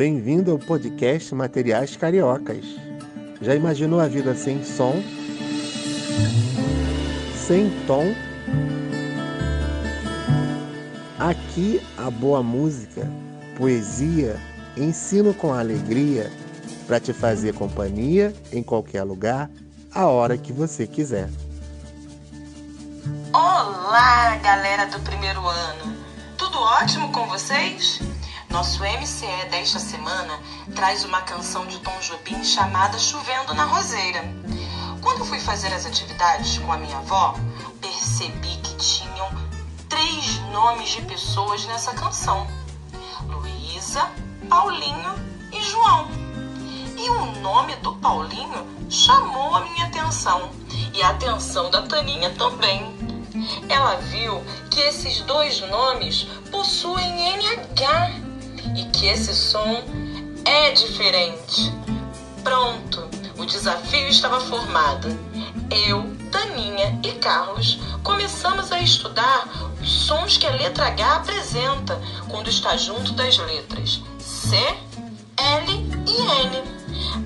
Bem-vindo ao podcast Materiais Cariocas. Já imaginou a vida sem som? Sem tom? Aqui a boa música, poesia, ensino com alegria para te fazer companhia em qualquer lugar, a hora que você quiser. Olá, galera do primeiro ano! Tudo ótimo com vocês? Nosso MCE desta semana traz uma canção de Tom Jobim chamada Chovendo na Roseira. Quando fui fazer as atividades com a minha avó, percebi que tinham três nomes de pessoas nessa canção: Luísa, Paulinho e João. E o nome do Paulinho chamou a minha atenção e a atenção da Taninha também. Ela viu que esses dois nomes possuem NH e que esse som é diferente. Pronto, o desafio estava formado. Eu, Taninha e Carlos começamos a estudar os sons que a letra H apresenta quando está junto das letras C, L e N.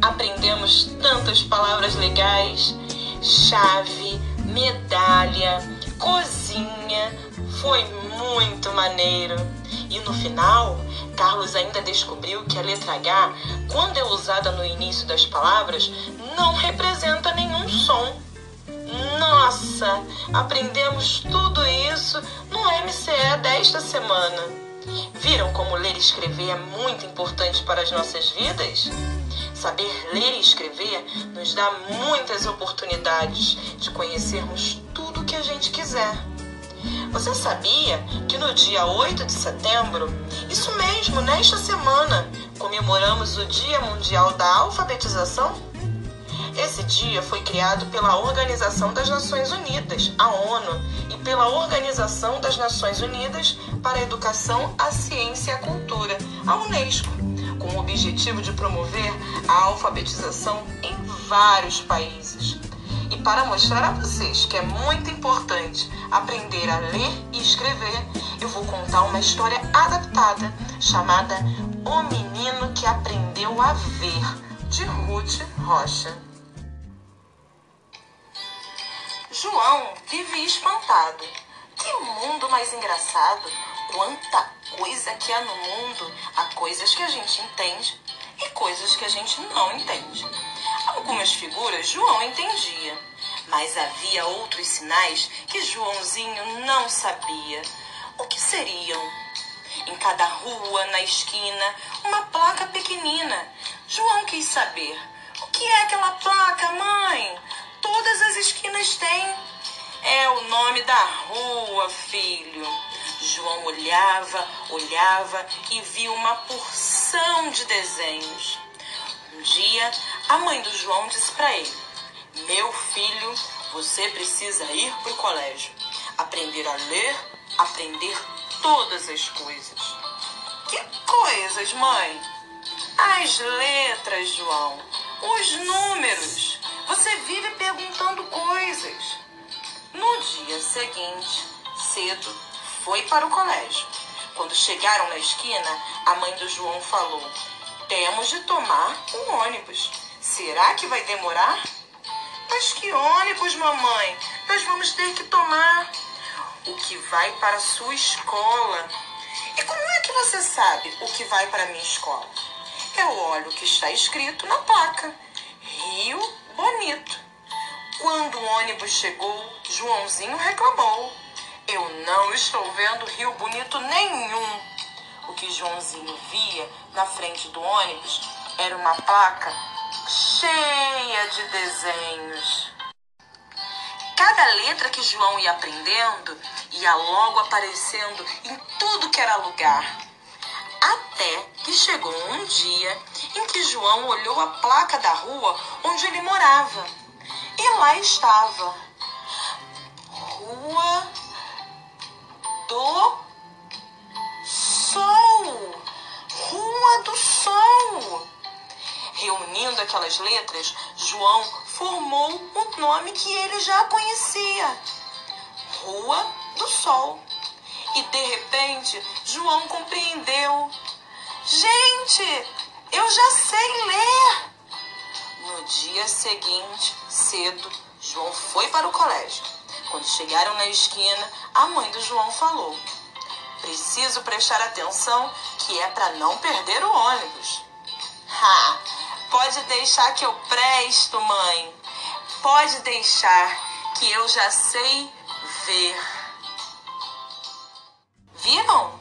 Aprendemos tantas palavras legais: chave, medalha, cozinha. Foi muito maneiro. E no final, Carlos ainda descobriu que a letra H, quando é usada no início das palavras, não representa nenhum som. Nossa, aprendemos tudo isso no MCE desta semana. Viram como ler e escrever é muito importante para as nossas vidas? Saber ler e escrever nos dá muitas oportunidades de conhecermos tudo o que a gente quiser. Você sabia que no dia 8 de setembro, isso mesmo, nesta semana, comemoramos o Dia Mundial da Alfabetização? Esse dia foi criado pela Organização das Nações Unidas, a ONU, e pela Organização das Nações Unidas para a Educação, a Ciência e a Cultura, a Unesco, com o objetivo de promover a alfabetização em vários países. E para mostrar a vocês que é muito importante aprender a ler e escrever, eu vou contar uma história adaptada chamada O Menino que Aprendeu a Ver, de Ruth Rocha. João vive espantado. Que mundo mais engraçado! Quanta coisa que há no mundo! Há coisas que a gente entende e coisas que a gente não entende. Algumas figuras João entendia, mas havia outros sinais que Joãozinho não sabia. O que seriam? Em cada rua, na esquina, uma placa pequenina. João quis saber. O que é aquela placa, mãe? Todas as esquinas têm. É o nome da rua, filho. João olhava, olhava e viu uma porção de desenhos. Um dia, a mãe do João disse para ele: Meu filho, você precisa ir para o colégio, aprender a ler, aprender todas as coisas. Que coisas, mãe? As letras, João, os números. Você vive perguntando coisas. No dia seguinte, cedo, foi para o colégio. Quando chegaram na esquina, a mãe do João falou: Temos de tomar um ônibus. Será que vai demorar? Mas que ônibus, mamãe? Nós vamos ter que tomar o que vai para a sua escola. E como é que você sabe o que vai para a minha escola? Eu olho o que está escrito na placa: Rio Bonito. Quando o ônibus chegou, Joãozinho reclamou: Eu não estou vendo Rio Bonito nenhum. O que Joãozinho via na frente do ônibus era uma placa cheia de desenhos. Cada letra que João ia aprendendo ia logo aparecendo em tudo que era lugar. Até que chegou um dia em que João olhou a placa da rua onde ele morava. E lá estava. Aquelas letras, João formou o nome que ele já conhecia: Rua do Sol. E de repente, João compreendeu. Gente, Eu já sei ler. No dia seguinte, cedo, João foi para o colégio. Quando chegaram na esquina, a mãe do João falou: Preciso prestar atenção que é para não perder o ônibus. Ha! Pode deixar que eu presto, mãe. Pode deixar que eu já sei ver. Viram?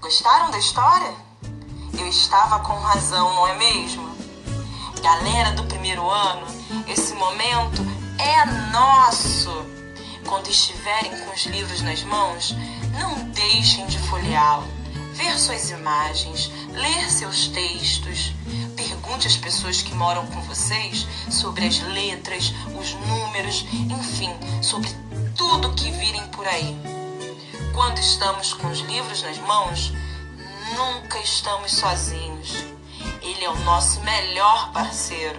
Gostaram da história? Eu estava com razão, não é mesmo? Galera do primeiro ano, esse momento é nosso. Quando estiverem com os livros nas mãos, não deixem de folheá-lo, ver suas imagens, ler seus textos. Pergunte às pessoas que moram com vocês sobre as letras, os números, enfim, sobre tudo que virem por aí. Quando estamos com os livros nas mãos, nunca estamos sozinhos. Ele é o nosso melhor parceiro.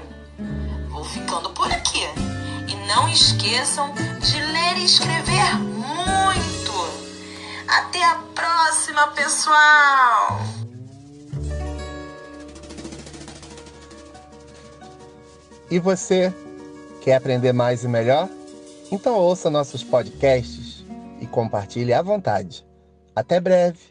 Vou ficando por aqui. E não esqueçam de ler e escrever muito. Até a próxima, pessoal! E você quer aprender mais e melhor? Então ouça nossos podcasts e compartilhe à vontade. Até breve!